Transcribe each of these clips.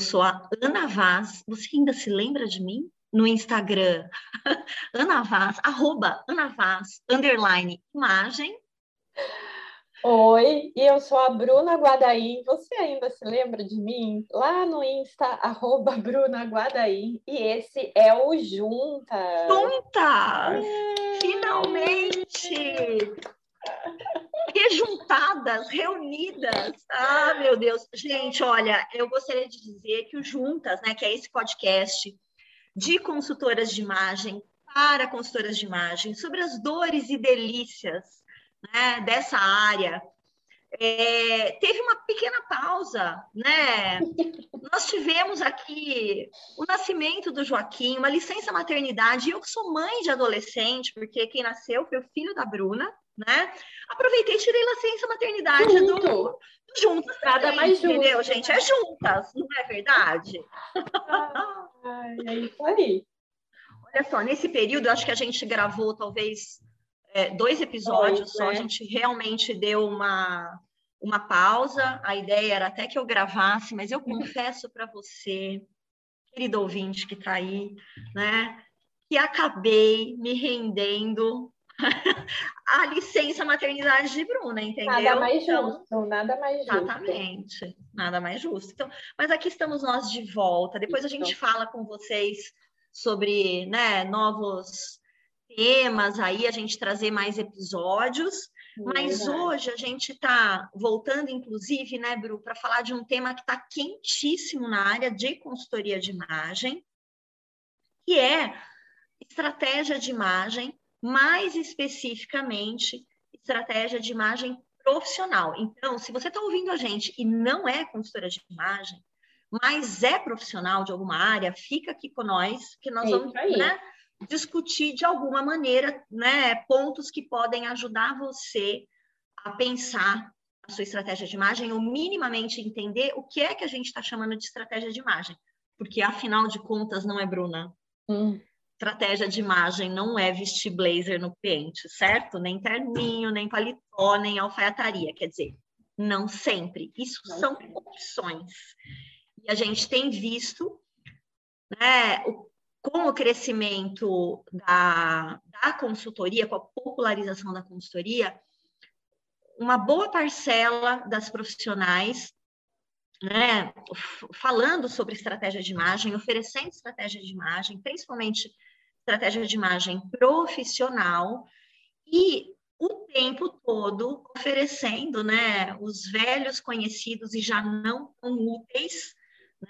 sou a Ana Vaz. Você ainda se lembra de mim? No Instagram, Ana Vaz, arroba Ana Vaz, underline imagem. Oi, e eu sou a Bruna Guadaim. Você ainda se lembra de mim? Lá no Insta, arroba Bruna Guadaim. E esse é o Juntas. Juntas! É. Finalmente! Rejuntadas, reunidas. Ah, meu Deus. Gente, olha, eu gostaria de dizer que o Juntas, né, que é esse podcast de consultoras de imagem para consultoras de imagem, sobre as dores e delícias né, dessa área, é, teve uma pequena pausa, né? Nós tivemos aqui o nascimento do Joaquim, uma licença maternidade. Eu que sou mãe de adolescente, porque quem nasceu foi o filho da Bruna, né? Aproveitei e tirei licença maternidade Junto. do, do juntas. Nada mais junto, entendeu, gente? É juntas, não é verdade? Ai, é isso aí. Olha só, nesse período, acho que a gente gravou talvez é, dois episódios só, a gente realmente deu uma, uma pausa. A ideia era até que eu gravasse, mas eu confesso para você, querido ouvinte que está aí, né, que acabei me rendendo a licença maternidade de Bruna, entendeu? Nada mais então, justo, nada mais justo. Exatamente, nada mais justo. Então, mas aqui estamos nós de volta. Depois a gente fala com vocês sobre né, novos temas aí, a gente trazer mais episódios. Mas hoje a gente está voltando, inclusive, né, Bru, para falar de um tema que está quentíssimo na área de consultoria de imagem, que é estratégia de imagem, mais especificamente, estratégia de imagem profissional. Então, se você está ouvindo a gente e não é consultora de imagem, mas é profissional de alguma área, fica aqui com nós, que nós é vamos né, discutir de alguma maneira né, pontos que podem ajudar você a pensar a sua estratégia de imagem ou minimamente entender o que é que a gente está chamando de estratégia de imagem. Porque, afinal de contas, não é, Bruna? Hum. Estratégia de imagem não é vestir blazer no pente, certo? Nem terninho, nem paletó, nem alfaiataria. Quer dizer, não sempre. Isso são opções. E a gente tem visto né, o com o crescimento da, da consultoria, com a popularização da consultoria, uma boa parcela das profissionais, né, falando sobre estratégia de imagem, oferecendo estratégia de imagem, principalmente estratégia de imagem profissional, e o tempo todo oferecendo, né, os velhos conhecidos e já não tão úteis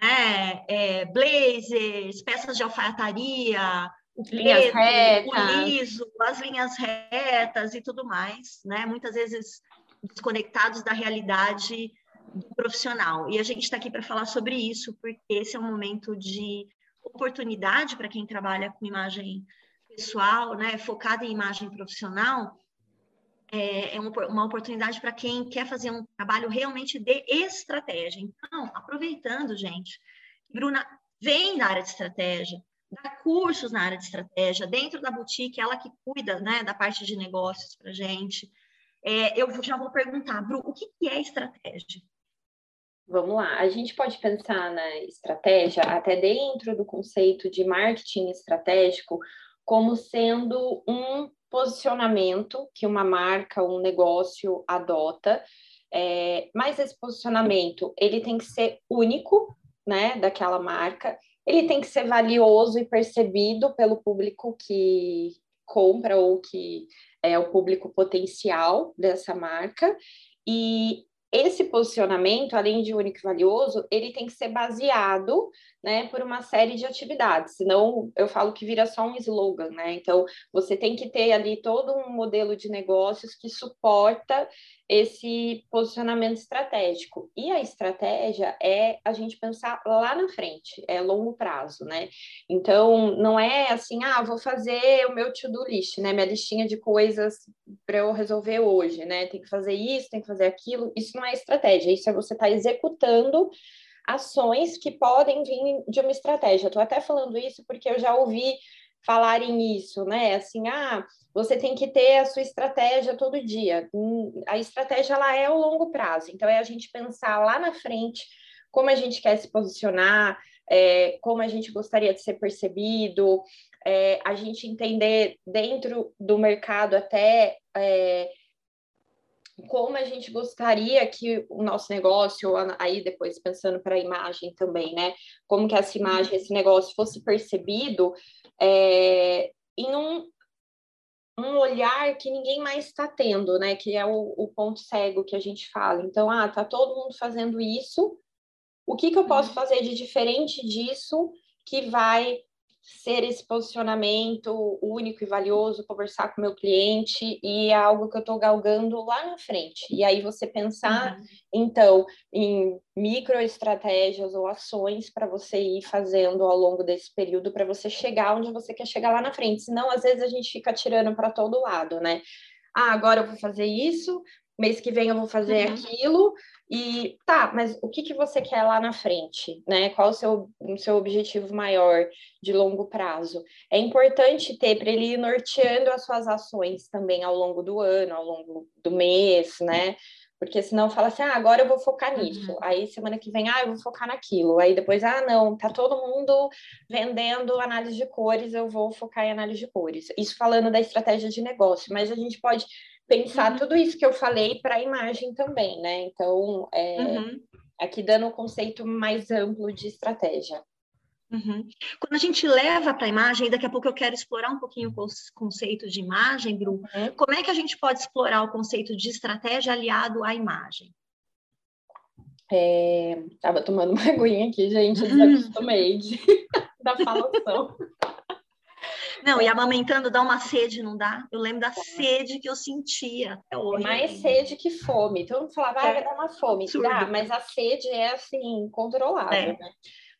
né? É, blazers, peças de alfaiataria, o preto, o liso, as linhas retas e tudo mais, né? Muitas vezes desconectados da realidade profissional. E a gente está aqui para falar sobre isso, porque esse é um momento de oportunidade para quem trabalha com imagem pessoal, né, focada em imagem profissional, é, é uma oportunidade para quem quer fazer um trabalho realmente de estratégia. Então, aproveitando, gente, Bruna vem da área de estratégia, dá cursos na área de estratégia, dentro da boutique, ela que cuida né, da parte de negócios para gente. É, eu já vou perguntar, Bru, o que, que é estratégia? Vamos lá, a gente pode pensar na estratégia até dentro do conceito de marketing estratégico como sendo um posicionamento que uma marca, um negócio adota, é, mas esse posicionamento ele tem que ser único, né, daquela marca, ele tem que ser valioso e percebido pelo público que compra ou que é o público potencial dessa marca e esse posicionamento, além de único e valioso, ele tem que ser baseado né, por uma série de atividades, senão eu falo que vira só um slogan, né? Então, você tem que ter ali todo um modelo de negócios que suporta esse posicionamento estratégico. E a estratégia é a gente pensar lá na frente, é longo prazo, né? Então, não é assim, ah, vou fazer o meu to-do list, né? Minha listinha de coisas para eu resolver hoje, né? Tem que fazer isso, tem que fazer aquilo. Isso não é estratégia, isso é você estar tá executando ações que podem vir de uma estratégia. Estou até falando isso porque eu já ouvi falarem isso, né? Assim, ah, você tem que ter a sua estratégia todo dia. Hum, a estratégia ela é o longo prazo, então é a gente pensar lá na frente como a gente quer se posicionar, é, como a gente gostaria de ser percebido, é, a gente entender dentro do mercado até é, como a gente gostaria que o nosso negócio, aí depois pensando para a imagem também, né? Como que essa imagem, esse negócio fosse percebido é, em um, um olhar que ninguém mais está tendo, né? Que é o, o, ponto cego que a gente fala. Então, ah, tá todo mundo fazendo isso. O que, que eu posso uhum. fazer de diferente disso que vai ser esse posicionamento único e valioso, conversar com o meu cliente e é algo que eu estou galgando lá na frente. E aí você pensar, uhum. então, em microestratégias ou ações para você ir fazendo ao longo desse período para você chegar onde você quer chegar lá na frente. Senão, às vezes, a gente fica tirando para todo lado, né? Ah, agora eu vou fazer isso, mês que vem eu vou fazer uhum. aquilo, e tá, mas o que, que você quer lá na frente, né? Qual o seu, o seu objetivo maior de longo prazo? É importante ter para ele ir norteando as suas ações também ao longo do ano, ao longo do mês, né? Porque senão fala assim, ah, agora eu vou focar nisso. Uhum. Aí semana que vem, ah, eu vou focar naquilo. Aí depois, ah, não, tá todo mundo vendendo análise de cores, eu vou focar em análise de cores. Isso falando da estratégia de negócio, mas a gente pode pensar uhum. tudo isso que eu falei para a imagem também, né? Então, é, uhum. aqui dando um conceito mais amplo de estratégia. Uhum. Quando a gente leva para a imagem, daqui a pouco eu quero explorar um pouquinho o conceito de imagem, Bru, uhum. como é que a gente pode explorar o conceito de estratégia aliado à imagem? É, tava tomando uma aguinha aqui, gente, desacostumei de, da falação. Não, e amamentando dá uma sede, não dá? Eu lembro da sede que eu sentia até hoje. Mais sede que fome. Todo mundo falava, ah, vai dar uma fome. Dá, mas a sede é assim, controlável, é. né?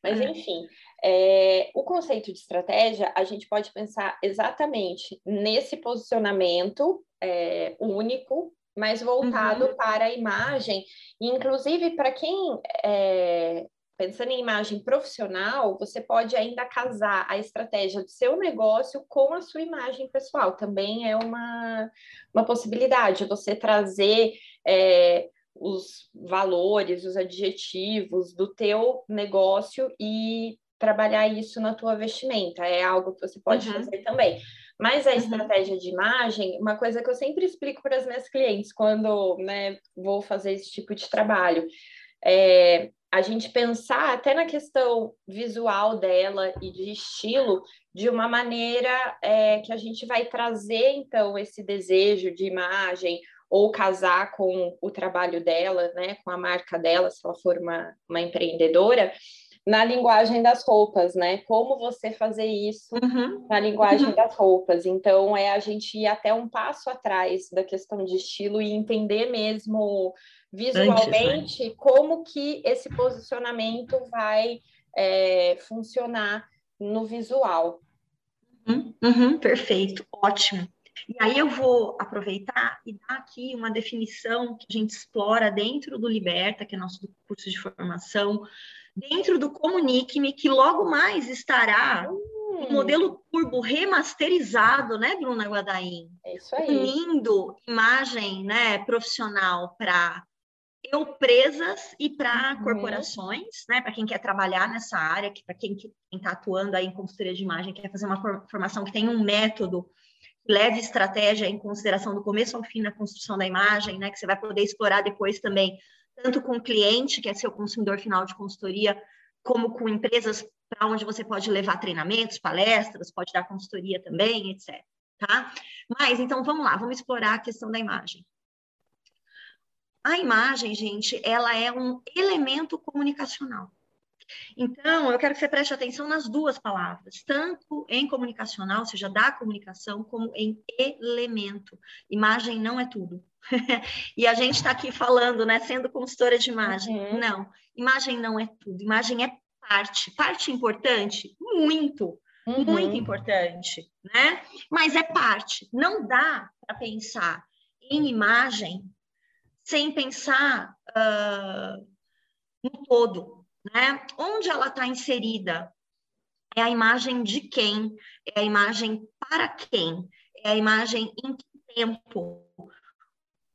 Mas, é. enfim, é, o conceito de estratégia, a gente pode pensar exatamente nesse posicionamento é, único, mas voltado uhum. para a imagem, inclusive para quem é, pensando em imagem profissional, você pode ainda casar a estratégia do seu negócio com a sua imagem pessoal. Também é uma, uma possibilidade você trazer é, os valores, os adjetivos do teu negócio e trabalhar isso na tua vestimenta. É algo que você pode uhum. fazer também. Mas a uhum. estratégia de imagem, uma coisa que eu sempre explico para as minhas clientes quando né, vou fazer esse tipo de trabalho, é, a gente pensar até na questão visual dela e de estilo de uma maneira é, que a gente vai trazer então esse desejo de imagem ou casar com o trabalho dela, né, com a marca dela, se ela for uma, uma empreendedora, na linguagem das roupas, né? Como você fazer isso uhum. na linguagem uhum. das roupas. Então, é a gente ir até um passo atrás da questão de estilo e entender mesmo visualmente Antes, né? como que esse posicionamento vai é, funcionar no visual. Uhum, uhum, perfeito, ótimo. E aí eu vou aproveitar e dar aqui uma definição que a gente explora dentro do Liberta, que é nosso curso de formação, dentro do Comunique-me, que logo mais estará hum. um modelo turbo remasterizado, né, Bruna Guadaim? É isso aí. Unindo imagem né, profissional para eu presas e para uhum. corporações, né, para quem quer trabalhar nessa área, para quem está atuando aí em consultoria de imagem, quer fazer uma formação que tem um método que leve estratégia em consideração do começo ao fim na construção da imagem, né, que você vai poder explorar depois também, tanto com o cliente, que é seu consumidor final de consultoria, como com empresas para onde você pode levar treinamentos, palestras, pode dar consultoria também, etc. Tá? Mas então vamos lá, vamos explorar a questão da imagem. A imagem, gente, ela é um elemento comunicacional. Então, eu quero que você preste atenção nas duas palavras, tanto em comunicacional, ou seja, da comunicação, como em elemento. Imagem não é tudo. e a gente está aqui falando, né, sendo consultora de imagem. Uhum. Não, imagem não é tudo. Imagem é parte. Parte importante? Muito. Uhum. Muito importante, né? Mas é parte. Não dá para pensar em imagem sem pensar uh, no todo, né? Onde ela está inserida? É a imagem de quem? É a imagem para quem? É a imagem em que tempo?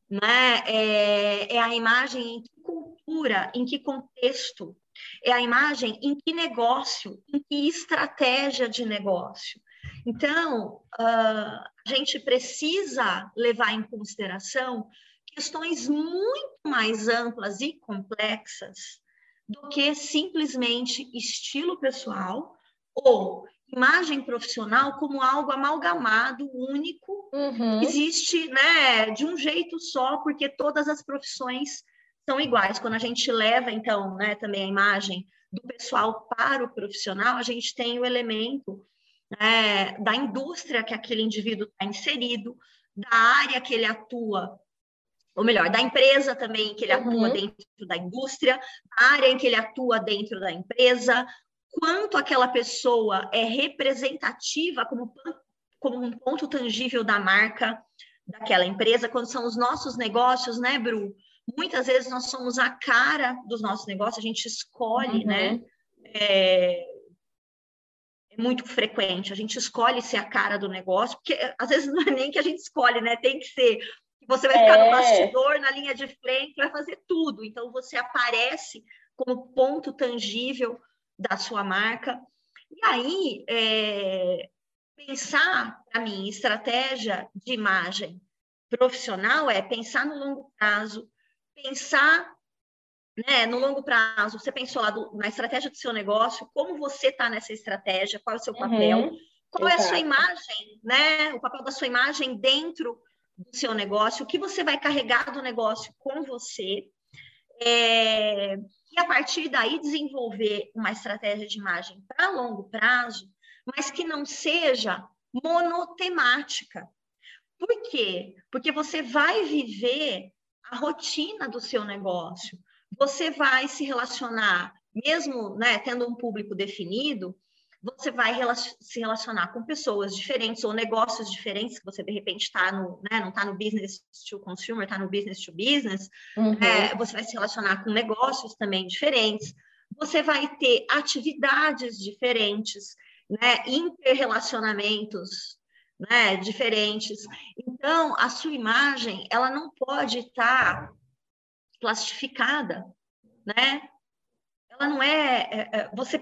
Né? É, é a imagem em que cultura em que contexto, é a imagem em que negócio, em que estratégia de negócio. Então, uh, a gente precisa levar em consideração questões muito mais amplas e complexas do que simplesmente estilo pessoal ou imagem profissional como algo amalgamado, único, uhum. existe né, de um jeito só, porque todas as profissões são iguais. Quando a gente leva, então, né, também a imagem do pessoal para o profissional, a gente tem o elemento né, da indústria que aquele indivíduo está inserido, da área que ele atua, ou melhor, da empresa também que ele uhum. atua dentro da indústria, a área em que ele atua dentro da empresa, quanto aquela pessoa é representativa como, como um ponto tangível da marca daquela empresa, quando são os nossos negócios, né, Bru? Muitas vezes nós somos a cara dos nossos negócios, a gente escolhe, né? uhum. né? É, é muito frequente, a gente escolhe ser a cara do negócio, porque às vezes não é nem que a gente escolhe, né? Tem que ser. Você vai ficar é. no bastidor, na linha de frente, vai fazer tudo. Então você aparece como ponto tangível da sua marca. E aí, é, pensar, para mim, estratégia de imagem profissional é pensar no longo prazo, pensar né, no longo prazo. Você pensou lá do, na estratégia do seu negócio, como você está nessa estratégia, qual é o seu papel, uhum, qual exato. é a sua imagem, né, o papel da sua imagem dentro do seu negócio, o que você vai carregar do negócio com você. É, e a partir daí desenvolver uma estratégia de imagem para longo prazo, mas que não seja monotemática. Por quê? Porque você vai viver a rotina do seu negócio. Você vai se relacionar, mesmo né, tendo um público definido, você vai se relacionar com pessoas diferentes ou negócios diferentes, que você de repente está no, né, não está no business to consumer, está no business to business, uhum. é, você vai se relacionar com negócios também diferentes, você vai ter atividades diferentes, né, interrelacionamentos né, diferentes. Então, a sua imagem, ela não pode estar plastificada, né? Ela não é, é, é você,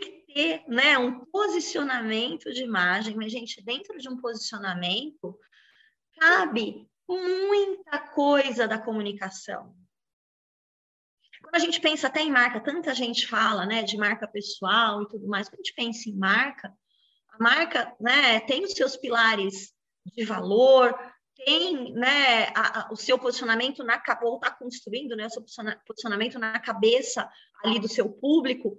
que ter né, um posicionamento de imagem, mas, gente, dentro de um posicionamento, cabe muita coisa da comunicação. Quando a gente pensa até em marca, tanta gente fala né, de marca pessoal e tudo mais, quando a gente pensa em marca, a marca né, tem os seus pilares de valor, tem né, a, a, o seu posicionamento na ou está construindo né, o seu posicionamento na cabeça ali do seu público,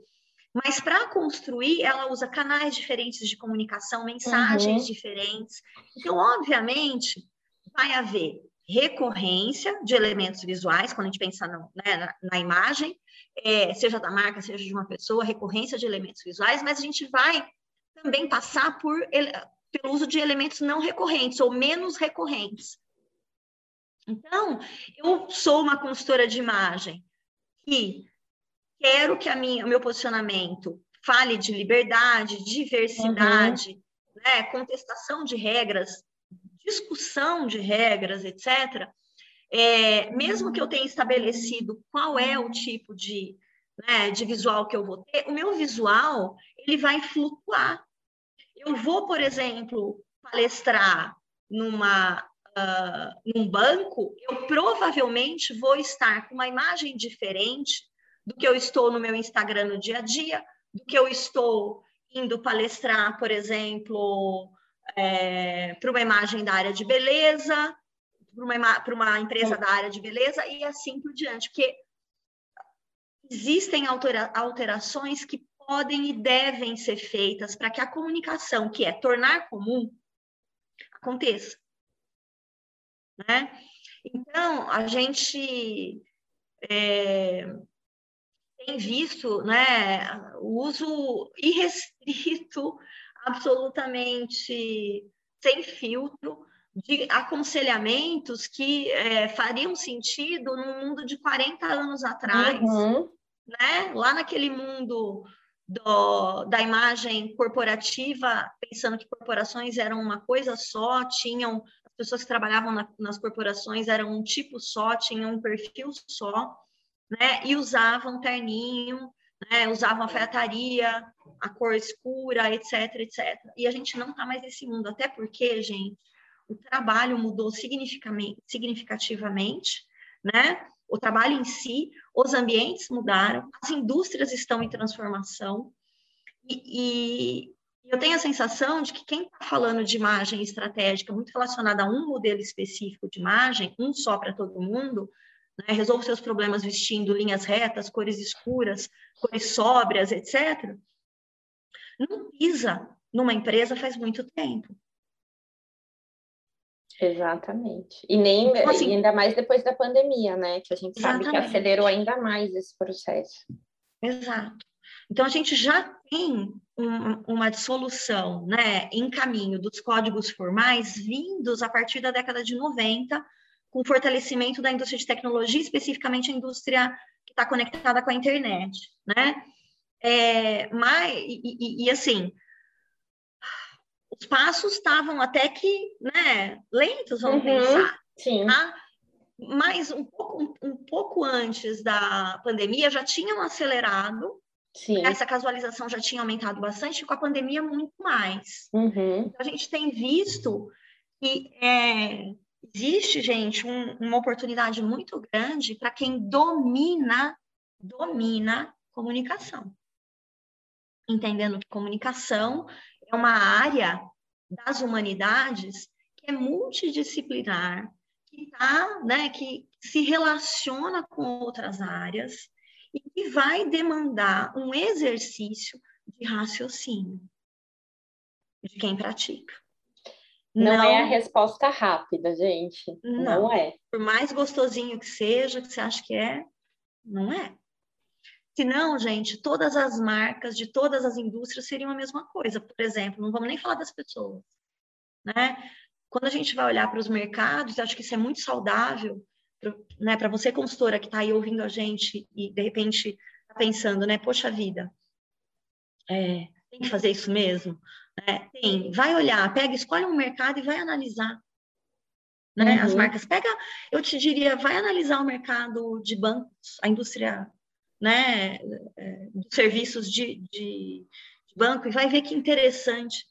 mas para construir, ela usa canais diferentes de comunicação, mensagens uhum. diferentes. Então, obviamente, vai haver recorrência de elementos visuais, quando a gente pensa no, né, na, na, imagem, é, seja da marca, seja de uma pessoa, recorrência de elementos visuais, mas a gente vai também passar por, pelo uso de elementos não recorrentes ou menos recorrentes. Então, eu sou uma consultora de imagem que quero que a minha, o meu posicionamento fale de liberdade, diversidade, uhum. né, contestação de regras, discussão de regras, etc. É, mesmo que eu tenha estabelecido qual é o tipo de, né, de visual que eu vou ter, o meu visual ele vai flutuar. Eu vou, por exemplo, palestrar numa uh, num banco, eu provavelmente vou estar com uma imagem diferente do que eu estou no meu Instagram no dia a dia, do que eu estou indo palestrar, por exemplo, é, para uma imagem da área de beleza, para uma, uma empresa da área de beleza e assim por diante, porque existem altera, alterações que podem e devem ser feitas para que a comunicação, que é tornar comum, aconteça. Né? Então, a gente é, tem visto né, o uso irrestrito, absolutamente sem filtro, de aconselhamentos que é, fariam sentido no mundo de 40 anos atrás, uhum. né? lá naquele mundo do, da imagem corporativa, pensando que corporações eram uma coisa só, tinham as pessoas que trabalhavam na, nas corporações eram um tipo só, tinham um perfil só. Né? E usavam terninho, né? Usavam alfaiataria, a cor escura, etc, etc. E a gente não está mais nesse mundo, até porque, gente, o trabalho mudou significativamente, né? O trabalho em si, os ambientes mudaram, as indústrias estão em transformação, e, e eu tenho a sensação de que quem está falando de imagem estratégica muito relacionada a um modelo específico de imagem, um só para todo mundo, né? resolve seus problemas vestindo linhas retas, cores escuras, cores sóbrias, etc., não pisa numa empresa faz muito tempo. Exatamente. E nem então, assim, ainda mais depois da pandemia, né? Que a gente sabe que acelerou ainda mais esse processo. Exato. Então a gente já tem um, uma dissolução, né, em caminho dos códigos formais vindos a partir da década de 90, com fortalecimento da indústria de tecnologia, especificamente a indústria que está conectada com a internet, né? É, mas, e, e, e assim, os passos estavam até que, né, lentos, vamos uhum, pensar. Sim. Tá? Mas um pouco, um, um, pouco antes da pandemia já tinham acelerado. Sim. Essa casualização já tinha aumentado bastante, e com a pandemia muito mais. Uhum. Então, a gente tem visto que é, existe, gente, um, uma oportunidade muito grande para quem domina, domina comunicação. Entendendo que comunicação é uma área das humanidades que é multidisciplinar, que tá, né, que se relaciona com outras áreas e que vai demandar um exercício de raciocínio de quem pratica. Não, não, é a resposta rápida, gente. Não, não, é. Por mais gostosinho que seja, que você acha que é, não é. Senão, gente, todas as marcas de todas as indústrias seriam a mesma coisa. Por exemplo, não vamos nem falar das pessoas, né? Quando a gente vai olhar para os mercados, acho que isso é muito saudável, né? Para você consultora que está aí ouvindo a gente e de repente está pensando, né? Poxa vida, é, tem que fazer isso mesmo? É, tem. Vai olhar, pega, escolhe um mercado e vai analisar. Né? Uhum. As marcas. Pega, eu te diria, vai analisar o mercado de bancos, a indústria né, é, dos serviços de, de, de, banco e vai ver que interessante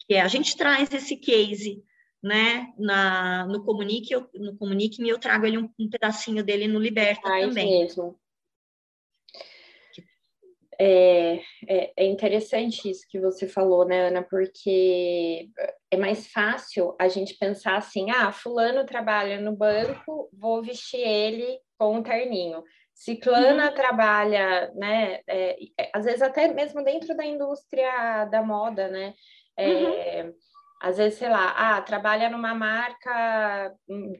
que é. A gente traz esse case né, na, no Comunique, eu, no Comunique e eu trago ele um, um pedacinho dele no Liberta também. mesmo. É, é, é, interessante isso que você falou, né, Ana? Porque é mais fácil a gente pensar assim: ah, Fulano trabalha no banco, vou vestir ele com um terninho. Ciclana uhum. trabalha, né? É, é, às vezes até mesmo dentro da indústria da moda, né? É, uhum. Às vezes, sei lá, ah, trabalha numa marca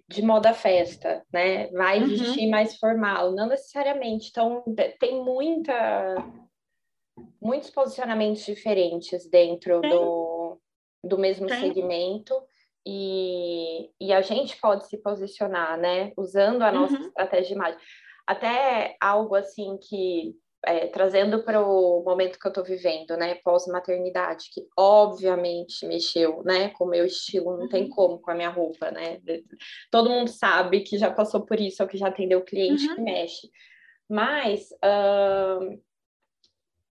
de moda festa, né? Vai uhum. vestir mais formal, não necessariamente. Então, tem muita, muitos posicionamentos diferentes dentro do, do mesmo tem. segmento. E, e a gente pode se posicionar, né? Usando a nossa uhum. estratégia de imagem até algo assim que é, trazendo para o momento que eu estou vivendo, né, pós-maternidade, que obviamente mexeu, né, com o meu estilo, não tem uhum. como com a minha roupa, né, todo mundo sabe que já passou por isso, ou que já atendeu cliente uhum. que mexe, mas uh,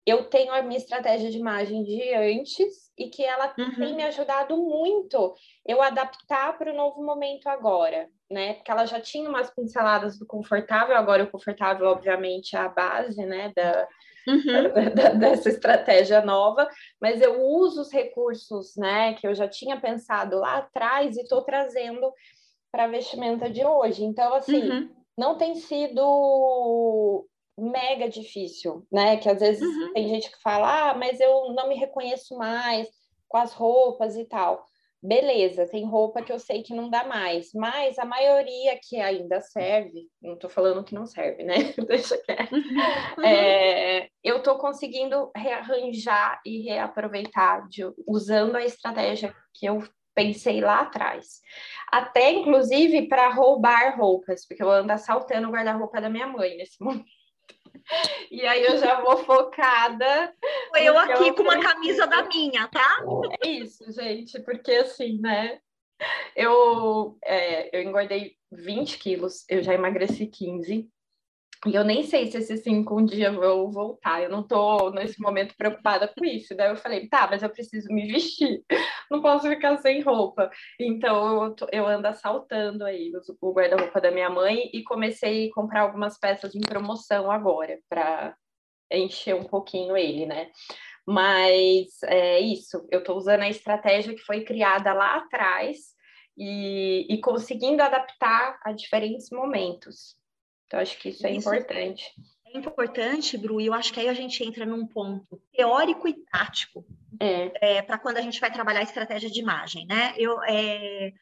eu tenho a minha estratégia de imagem de antes e que ela uhum. tem me ajudado muito eu adaptar para o novo momento agora, né? Porque ela já tinha umas pinceladas do confortável, agora o confortável, obviamente, é a base, né, da, uhum. da, dessa estratégia nova, mas eu uso os recursos, né, que eu já tinha pensado lá atrás e estou trazendo para a vestimenta de hoje. Então, assim, uhum. não tem sido mega difícil, né? Que às vezes uhum. tem gente que fala, ah, mas eu não me reconheço mais com as roupas e tal. Beleza, tem roupa que eu sei que não dá mais, mas a maioria que ainda serve, não tô falando que não serve, né? Deixa quieto. Uhum. É, eu tô conseguindo rearranjar e reaproveitar de, usando a estratégia que eu pensei lá atrás. Até, inclusive, para roubar roupas, porque eu ando assaltando o guarda-roupa da minha mãe nesse momento. E aí eu já vou focada. Foi eu aqui eu com uma camisa da minha, tá? É isso, gente, porque assim, né? Eu, é, eu engordei 20 quilos, eu já emagreci 15. E eu nem sei se esses cinco um dia vão voltar. Eu não estou nesse momento preocupada com isso. Daí eu falei, tá, mas eu preciso me vestir. Não posso ficar sem roupa. Então eu, eu ando assaltando aí o guarda-roupa da minha mãe e comecei a comprar algumas peças em promoção agora para encher um pouquinho ele, né? Mas é isso, eu estou usando a estratégia que foi criada lá atrás e, e conseguindo adaptar a diferentes momentos. Então, acho que isso é isso importante. É importante, Bru, e eu acho que aí a gente entra num ponto teórico e tático é. é para quando a gente vai trabalhar a estratégia de imagem, né? Eu, é,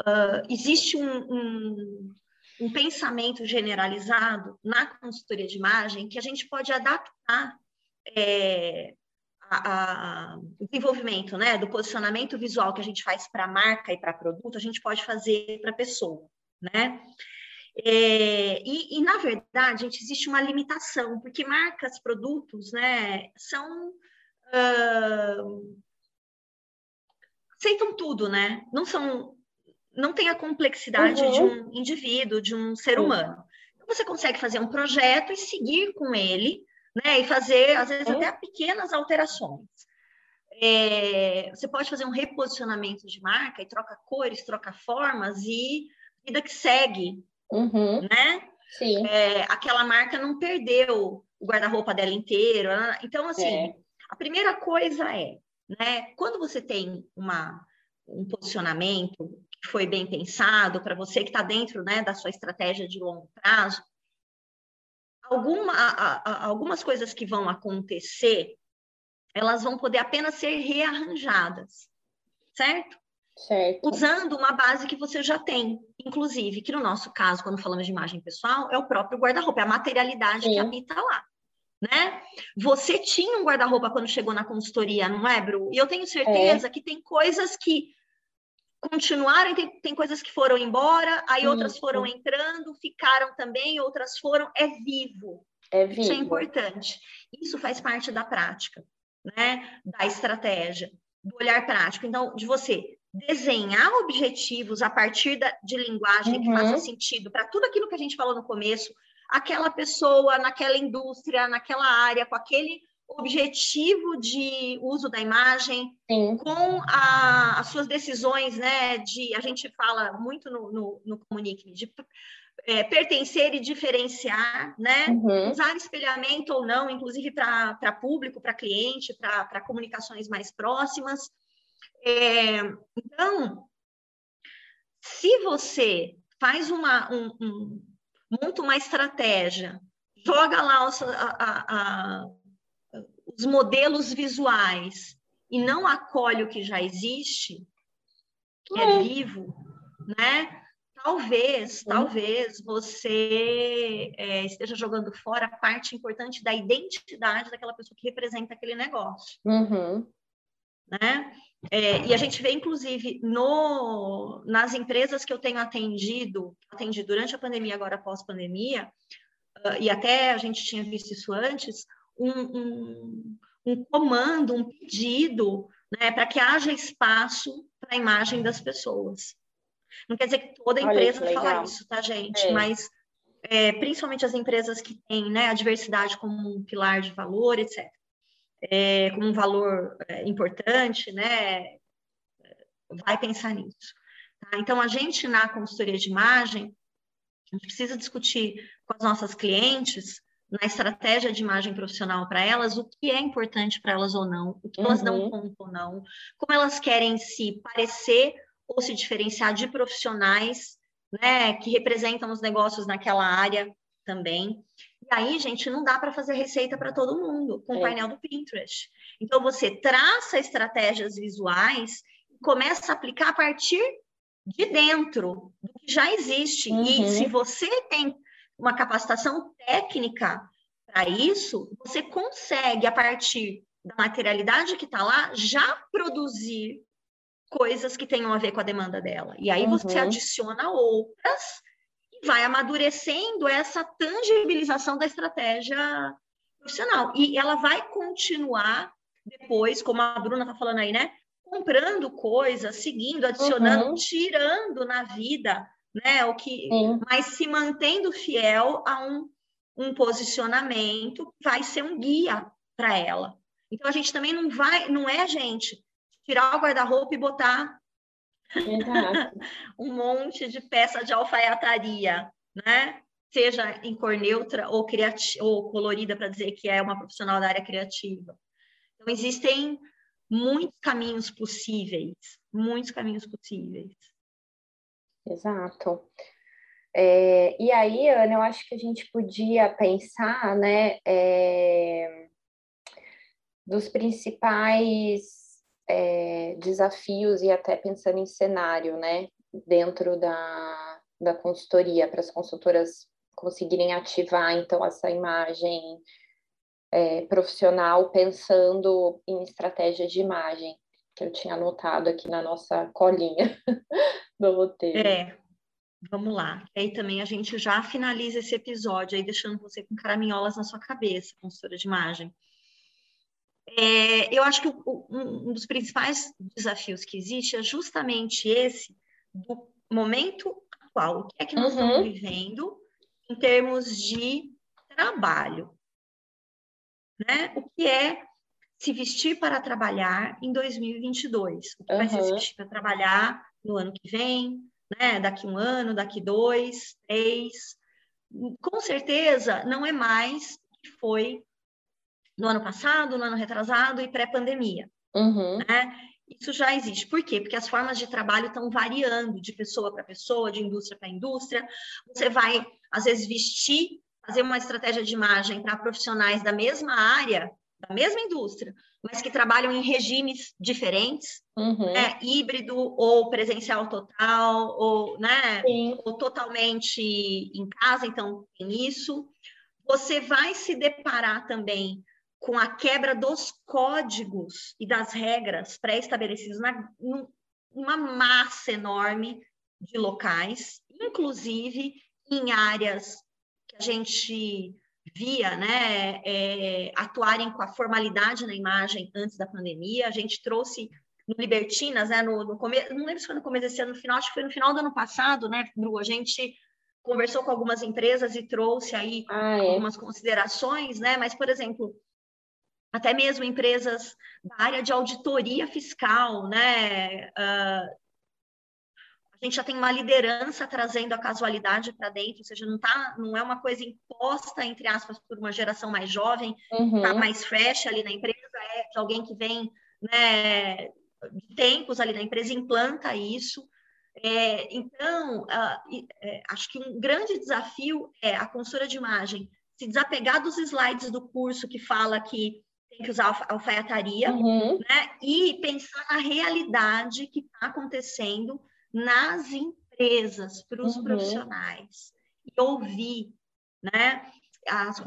uh, existe um, um, um, pensamento generalizado na consultoria de imagem que a gente pode adaptar é, a, a, o desenvolvimento né, do posicionamento visual que a gente faz para a marca e para produto, a gente pode fazer para a pessoa, né? É, e, e, na verdade, gente, existe uma limitação, porque marcas, produtos, né, são. Uh, aceitam tudo, né? Não são. Não tem a complexidade uhum. de um indivíduo, de um ser humano. Então, você consegue fazer um projeto e seguir com ele, né? E fazer, às vezes, uhum. até pequenas alterações. É, você pode fazer um reposicionamento de marca e troca cores, troca formas e vida que segue, uhum. né? Sim. É, aquela marca não perdeu o guarda-roupa dela inteiro. Então, assim, é. a primeira coisa é, né? Quando você tem uma, um posicionamento que foi bem pensado para você que está dentro né, da sua estratégia de longo prazo, alguma, a, a, algumas coisas que vão acontecer, elas vão poder apenas ser rearranjadas, certo? Certo. Usando uma base que você já tem, inclusive, que no nosso caso, quando falamos de imagem pessoal, é o próprio guarda-roupa, é a materialidade Sim. que habita lá. Né? Você tinha um guarda-roupa quando chegou na consultoria, não é, Bru? E eu tenho certeza é. que tem coisas que continuaram, tem, tem coisas que foram embora, aí Sim. outras foram entrando, ficaram também, outras foram. É vivo. É vivo. Isso é importante. Isso faz parte da prática, né? Da estratégia, do olhar prático. Então, de você desenhar objetivos a partir da, de linguagem uhum. que faça sentido para tudo aquilo que a gente falou no começo, aquela pessoa naquela indústria, naquela área, com aquele objetivo de uso da imagem, Sim. com a, as suas decisões, né? De a gente fala muito no, no, no Comunique de é, pertencer e diferenciar, né? Uhum. Usar espelhamento ou não, inclusive para público, para cliente, para comunicações mais próximas. É, então, se você faz uma, um, um, monta uma estratégia, joga lá os, a, a, os modelos visuais e não acolhe o que já existe, que é, é vivo, né? Talvez, talvez você é, esteja jogando fora a parte importante da identidade daquela pessoa que representa aquele negócio. Uhum. Né? É, e a gente vê, inclusive, no, nas empresas que eu tenho atendido, atendi durante a pandemia, agora pós-pandemia, uh, e até a gente tinha visto isso antes, um, um, um comando, um pedido, né, para que haja espaço para a imagem das pessoas. Não quer dizer que toda empresa Olha, fala isso, tá, gente? É. Mas é, principalmente as empresas que têm né, a diversidade como um pilar de valor, etc é, como um valor é, importante, né, vai pensar nisso. Tá? Então, a gente, na consultoria de imagem, a gente precisa discutir com as nossas clientes, na estratégia de imagem profissional para elas, o que é importante para elas ou não, o que uhum. elas dão conta ou não, como elas querem se parecer ou se diferenciar de profissionais né, que representam os negócios naquela área também. E aí, gente, não dá para fazer receita para todo mundo com o é. painel do Pinterest. Então, você traça estratégias visuais e começa a aplicar a partir de dentro do que já existe. Uhum. E se você tem uma capacitação técnica para isso, você consegue, a partir da materialidade que está lá, já produzir coisas que tenham a ver com a demanda dela. E aí uhum. você adiciona outras vai amadurecendo essa tangibilização da estratégia profissional. E ela vai continuar depois, como a Bruna está falando aí, né? Comprando coisas, seguindo, adicionando, uhum. tirando na vida, né? O que, Sim. mas se mantendo fiel a um um posicionamento que vai ser um guia para ela. Então a gente também não vai, não é gente tirar o guarda-roupa e botar um monte de peça de alfaiataria, né? Seja em cor neutra ou, ou colorida para dizer que é uma profissional da área criativa. Então existem muitos caminhos possíveis, muitos caminhos possíveis. Exato. É, e aí, Ana, eu acho que a gente podia pensar, né, é, dos principais é, desafios e até pensando em cenário, né, dentro da, da consultoria, para as consultoras conseguirem ativar, então, essa imagem é, profissional pensando em estratégia de imagem, que eu tinha anotado aqui na nossa colinha do roteiro. É, Vamos lá. Aí também a gente já finaliza esse episódio aí, deixando você com caraminholas na sua cabeça, consultora de imagem. É, eu acho que o, um, dos principais desafios que existe é justamente esse do momento atual. O que é que nós uhum. estamos vivendo em termos de trabalho? Né? O que é se vestir para trabalhar em 2022? O que uhum. vai ser se vestir para trabalhar no ano que vem, né? Daqui um ano, daqui dois, três. Com certeza não é mais o que foi no ano passado, no ano retrasado e pré-pandemia. Uhum. Né? Isso já existe. Por quê? Porque as formas de trabalho estão variando de pessoa para pessoa, de indústria para indústria. Você vai, às vezes, vestir, fazer uma estratégia de imagem para profissionais da mesma área, da mesma indústria, mas que trabalham em regimes diferentes, uhum. né? híbrido ou presencial total, ou, né? ou totalmente em casa, então tem isso. Você vai se deparar também com a quebra dos códigos e das regras pré-estabelecidos na uma massa enorme de locais, inclusive em áreas que a gente via né, é, atuarem com a formalidade na imagem antes da pandemia. A gente trouxe no Libertinas, né, no, no começo, não lembro se foi no começo desse ano, no final, acho que foi no final do ano passado, né, Bru? A gente conversou com algumas empresas e trouxe aí ah, é? algumas considerações, né? Mas, por exemplo, até mesmo empresas da área de auditoria fiscal, né? Uh, a gente já tem uma liderança trazendo a casualidade para dentro, ou seja, não, tá, não é uma coisa imposta, entre aspas, por uma geração mais jovem, uhum. tá mais fresh ali na empresa, é de alguém que vem né, de tempos ali na empresa, implanta isso. É, então, uh, é, acho que um grande desafio é a consultora de imagem se desapegar dos slides do curso que fala que tem que usar alfaiataria, uhum. né, e pensar na realidade que está acontecendo nas empresas, para os uhum. profissionais, e ouvir, né? As,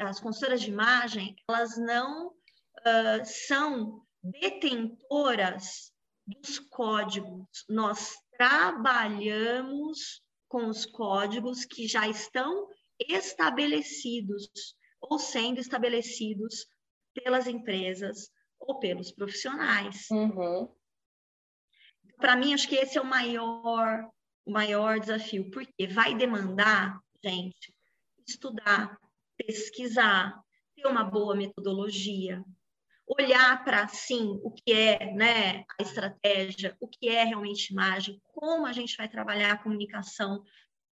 as consultoras de imagem, elas não uh, são detentoras dos códigos. Nós trabalhamos com os códigos que já estão estabelecidos ou sendo estabelecidos pelas empresas ou pelos profissionais. Uhum para mim, acho que esse é o maior, o maior desafio, porque vai demandar, gente, estudar, pesquisar, ter uma boa metodologia, olhar para, sim, o que é né, a estratégia, o que é realmente imagem, como a gente vai trabalhar a comunicação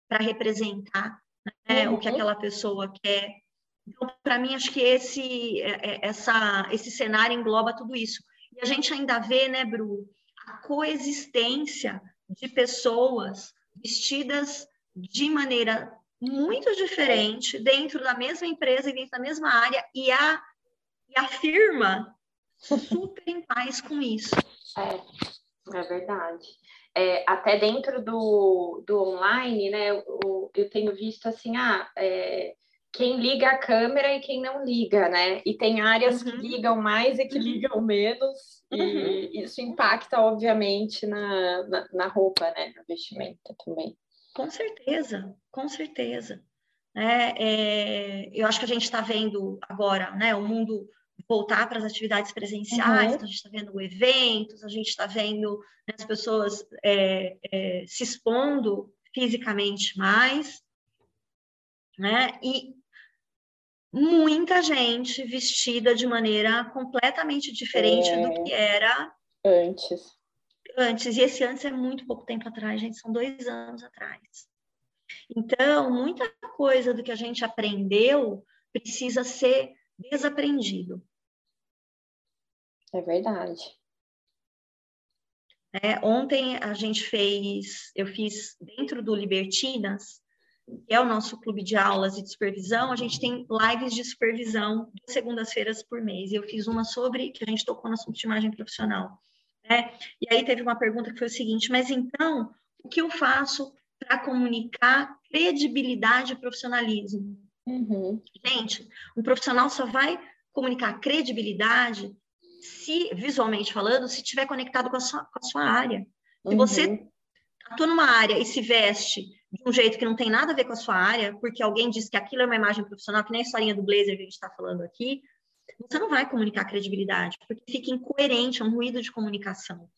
para representar né, uhum. o que uhum. aquela pessoa quer. Então, para mim, acho que esse, é, é, essa, esse cenário engloba tudo isso. E a gente ainda vê, né, Bru, a coexistência de pessoas vestidas de maneira muito diferente dentro da mesma empresa e dentro da mesma área e a, e a firma super em paz com isso. É, é verdade. É, até dentro do, do online, né, eu, eu tenho visto assim, ah, é, quem liga a câmera e quem não liga, né? E tem áreas uhum. que ligam mais e que uhum. ligam menos, uhum. e isso impacta, obviamente, na, na, na, roupa, né? Na vestimenta também. Com certeza, com certeza. É, é, eu acho que a gente está vendo agora, né? O mundo voltar para as atividades presenciais, uhum. então a gente está vendo eventos, a gente está vendo né, as pessoas é, é se expondo fisicamente mais, né? E muita gente vestida de maneira completamente diferente é... do que era antes. Antes, e esse antes é muito pouco tempo atrás, gente, são dois anos atrás. Então, muita coisa do que a gente aprendeu precisa ser desaprendido. É verdade. É, ontem a gente fez, eu fiz dentro do Libertinas, que é o nosso clube de aulas e de supervisão, a gente tem lives de supervisão segundas-feiras por mês. Eu fiz uma sobre que a gente tocou no assunto de imagem profissional. Né? E aí teve uma pergunta que foi o seguinte: mas então, o que eu faço para comunicar credibilidade e profissionalismo? Uhum. Gente, um profissional só vai comunicar credibilidade se, visualmente falando, se estiver conectado com a sua, com a sua área. Se uhum. você atua numa área e se veste de um jeito que não tem nada a ver com a sua área, porque alguém disse que aquilo é uma imagem profissional, que nem a historinha do blazer que a gente está falando aqui, você não vai comunicar credibilidade, porque fica incoerente, é um ruído de comunicação.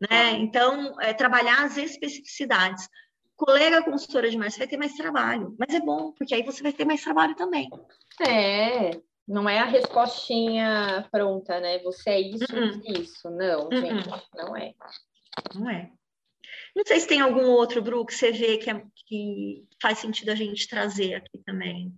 Né? Então, é, trabalhar as especificidades. Colega consultora de você vai ter mais trabalho, mas é bom, porque aí você vai ter mais trabalho também. É, não é a respostinha pronta, né? Você é isso, uh -uh. isso. Não, uh gente, não é. Não é. Não sei se tem algum outro, Bru, que você vê que, é, que faz sentido a gente trazer aqui também.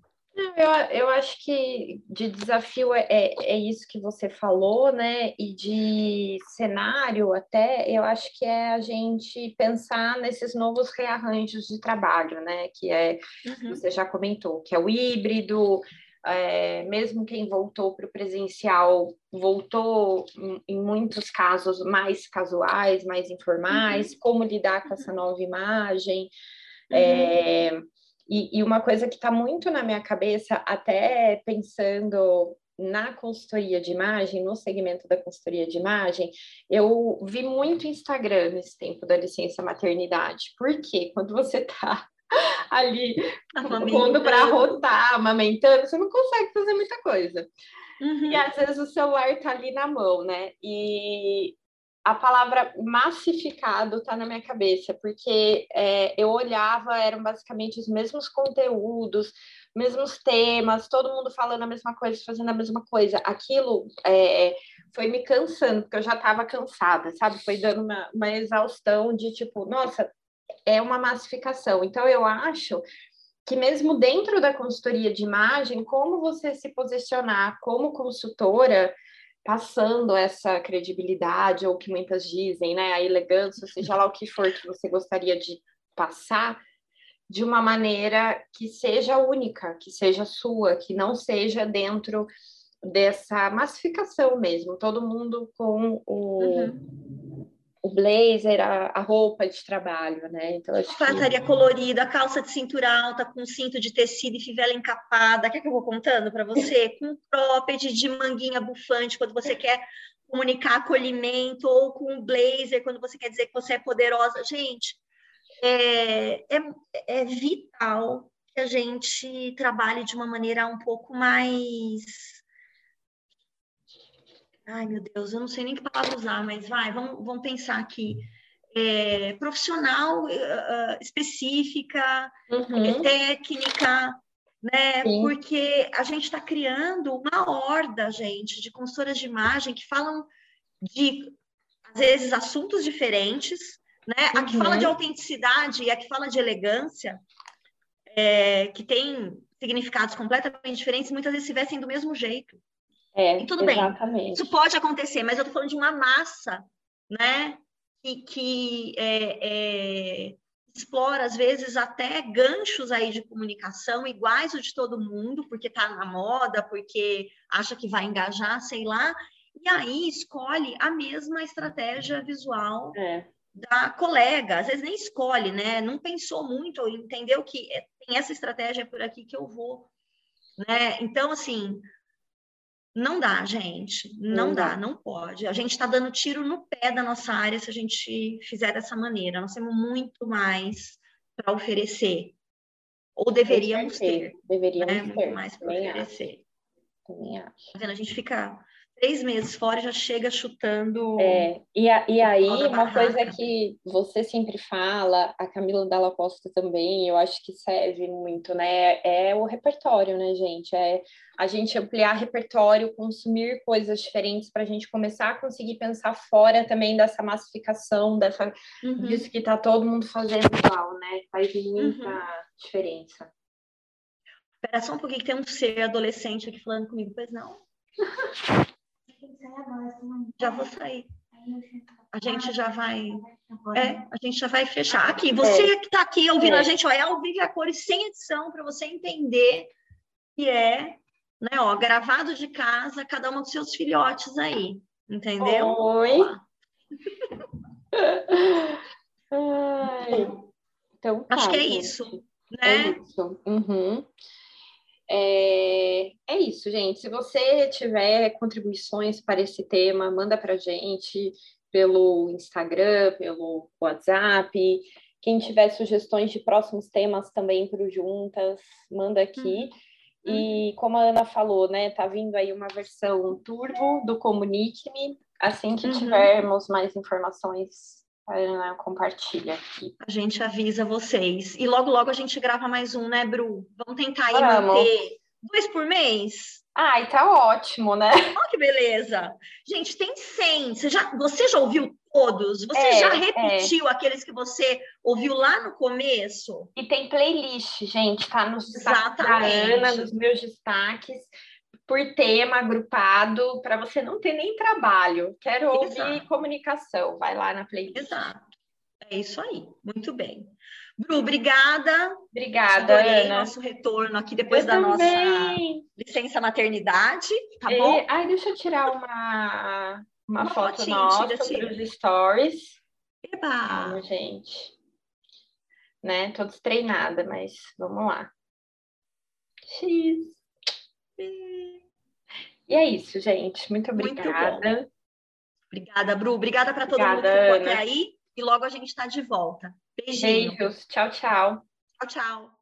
Eu, eu acho que de desafio é, é, é isso que você falou, né? E de cenário até, eu acho que é a gente pensar nesses novos rearranjos de trabalho, né? Que é, uhum. você já comentou, que é o híbrido, é, mesmo quem voltou para o presencial voltou em muitos casos mais casuais, mais informais, uhum. como lidar com essa nova imagem. Uhum. É, e, e, uma coisa que está muito na minha cabeça, até pensando na consultoria de imagem, no segmento da consultoria de imagem, eu vi muito Instagram nesse tempo da licença maternidade. Porque quando você está ali pondo para rotar, amamentando, você não consegue fazer muita coisa. Uhum. E às vezes o celular está ali na mão, né? E a palavra massificado está na minha cabeça, porque é, eu olhava, eram basicamente os mesmos conteúdos, mesmos temas, todo mundo falando a mesma coisa, fazendo a mesma coisa. Aquilo é, foi me cansando, porque eu já estava cansada, sabe? Foi dando uma, uma exaustão de tipo, nossa, é uma massificação. Então, eu acho que mesmo dentro da consultoria de imagem, como você se posicionar como consultora, passando essa credibilidade, ou que muitas dizem, né, a elegância, seja lá o que for que você gostaria de passar, de uma maneira que seja única, que seja sua, que não seja dentro dessa massificação mesmo, todo mundo com o, uhum o blazer, a, a, roupa de trabalho, né? Então, acho Pataria que... colorida, calça de cintura alta com cinto de tecido e fivela encapada, quer que eu vou contando para você? com cropped de manguinha bufante, quando você quer comunicar acolhimento, ou com blazer, quando você quer dizer que você é poderosa. Gente, é, é, é vital que a gente trabalhe de uma maneira um pouco mais Ai, meu Deus, eu não sei nem que palavra usar, mas vai, vamos, vamos pensar aqui. É, profissional uh, específica, uhum. É, técnica, né? Sim. Porque a gente está criando uma horda, gente, de consultoras de imagem que falam de, às vezes, assuntos diferentes, né? Uhum. A que fala de uhum. autenticidade e a que fala de elegância, é, que tem significados completamente diferentes, muitas vezes se vestem do mesmo jeito. É, e tudo exatamente. bem, isso pode acontecer, mas eu estou falando de uma massa, né, que, que é, é, explora, às vezes, até ganchos aí de comunicação iguais o de todo mundo, porque está na moda, porque acha que vai engajar, sei lá, e aí escolhe a mesma estratégia visual é. da colega, às vezes nem escolhe, né, não pensou muito, entendeu que é, tem essa estratégia por aqui que eu vou, né, então, assim, não dá, gente. Não, não dá, dá, não pode. A gente está dando tiro no pé da nossa área se a gente fizer dessa maneira. Nós temos muito mais para oferecer. Ou deveríamos ter. Deveríamos né? ter. Muito mais para oferecer. Acho. Também acho. Tá a gente fica. Três meses fora já chega chutando. É, e, a, e aí, uma coisa que você sempre fala, a Camila Dalla Costa também, eu acho que serve muito, né? É o repertório, né, gente? É a gente ampliar repertório, consumir coisas diferentes para a gente começar a conseguir pensar fora também dessa massificação, dessa, uhum. disso que tá todo mundo fazendo igual, né? Faz muita uhum. diferença. Espera só um pouquinho que tem um ser adolescente aqui falando comigo, pois não? Já vou sair. A gente já vai. É, a gente já vai fechar. Aqui, você é. que está aqui ouvindo é. a gente, ó, é ao vivo a cores sem edição, para você entender que é, né, ó, gravado de casa, cada uma com seus filhotes aí. Entendeu? Oi. Ai. Então, tá, Acho que é gente. isso. Né? É isso. Uhum. É, é isso, gente. Se você tiver contribuições para esse tema, manda para a gente pelo Instagram, pelo WhatsApp. Quem tiver sugestões de próximos temas também para o Juntas, manda aqui. Uhum. E como a Ana falou, né, tá vindo aí uma versão turbo do Comunique-me. Assim que uhum. tivermos mais informações, Ana compartilha aqui. A gente avisa vocês. E logo, logo a gente grava mais um, né, Bru? Vamos tentar aí Vamos. manter dois por mês? Ai, tá ótimo, né? Olha que beleza. Gente, tem 100. Você já, você já ouviu todos? Você é, já repetiu é. aqueles que você ouviu lá no começo? E tem playlist, gente, tá nos destaques da Ana, nos meus destaques por tema agrupado, para você não ter nem trabalho. Quero ouvir Exato. comunicação, vai lá na playlist. Exato. É isso aí, muito bem. Bru, obrigada. Obrigada, Adorei Ana. nosso retorno aqui depois eu da também. nossa licença maternidade, tá e... bom? Ai, deixa eu tirar uma, uma, uma foto fotinha, nossa tira, tira. stories. Eba! Vamos, gente. Né? Todos treinada, mas vamos lá. X. E é isso, gente. Muito obrigada. Muito obrigada, Bru. Obrigada para todo mundo que ficou até aí. E logo a gente está de volta. Beijinho. Beijos. Tchau, tchau. Tchau, tchau.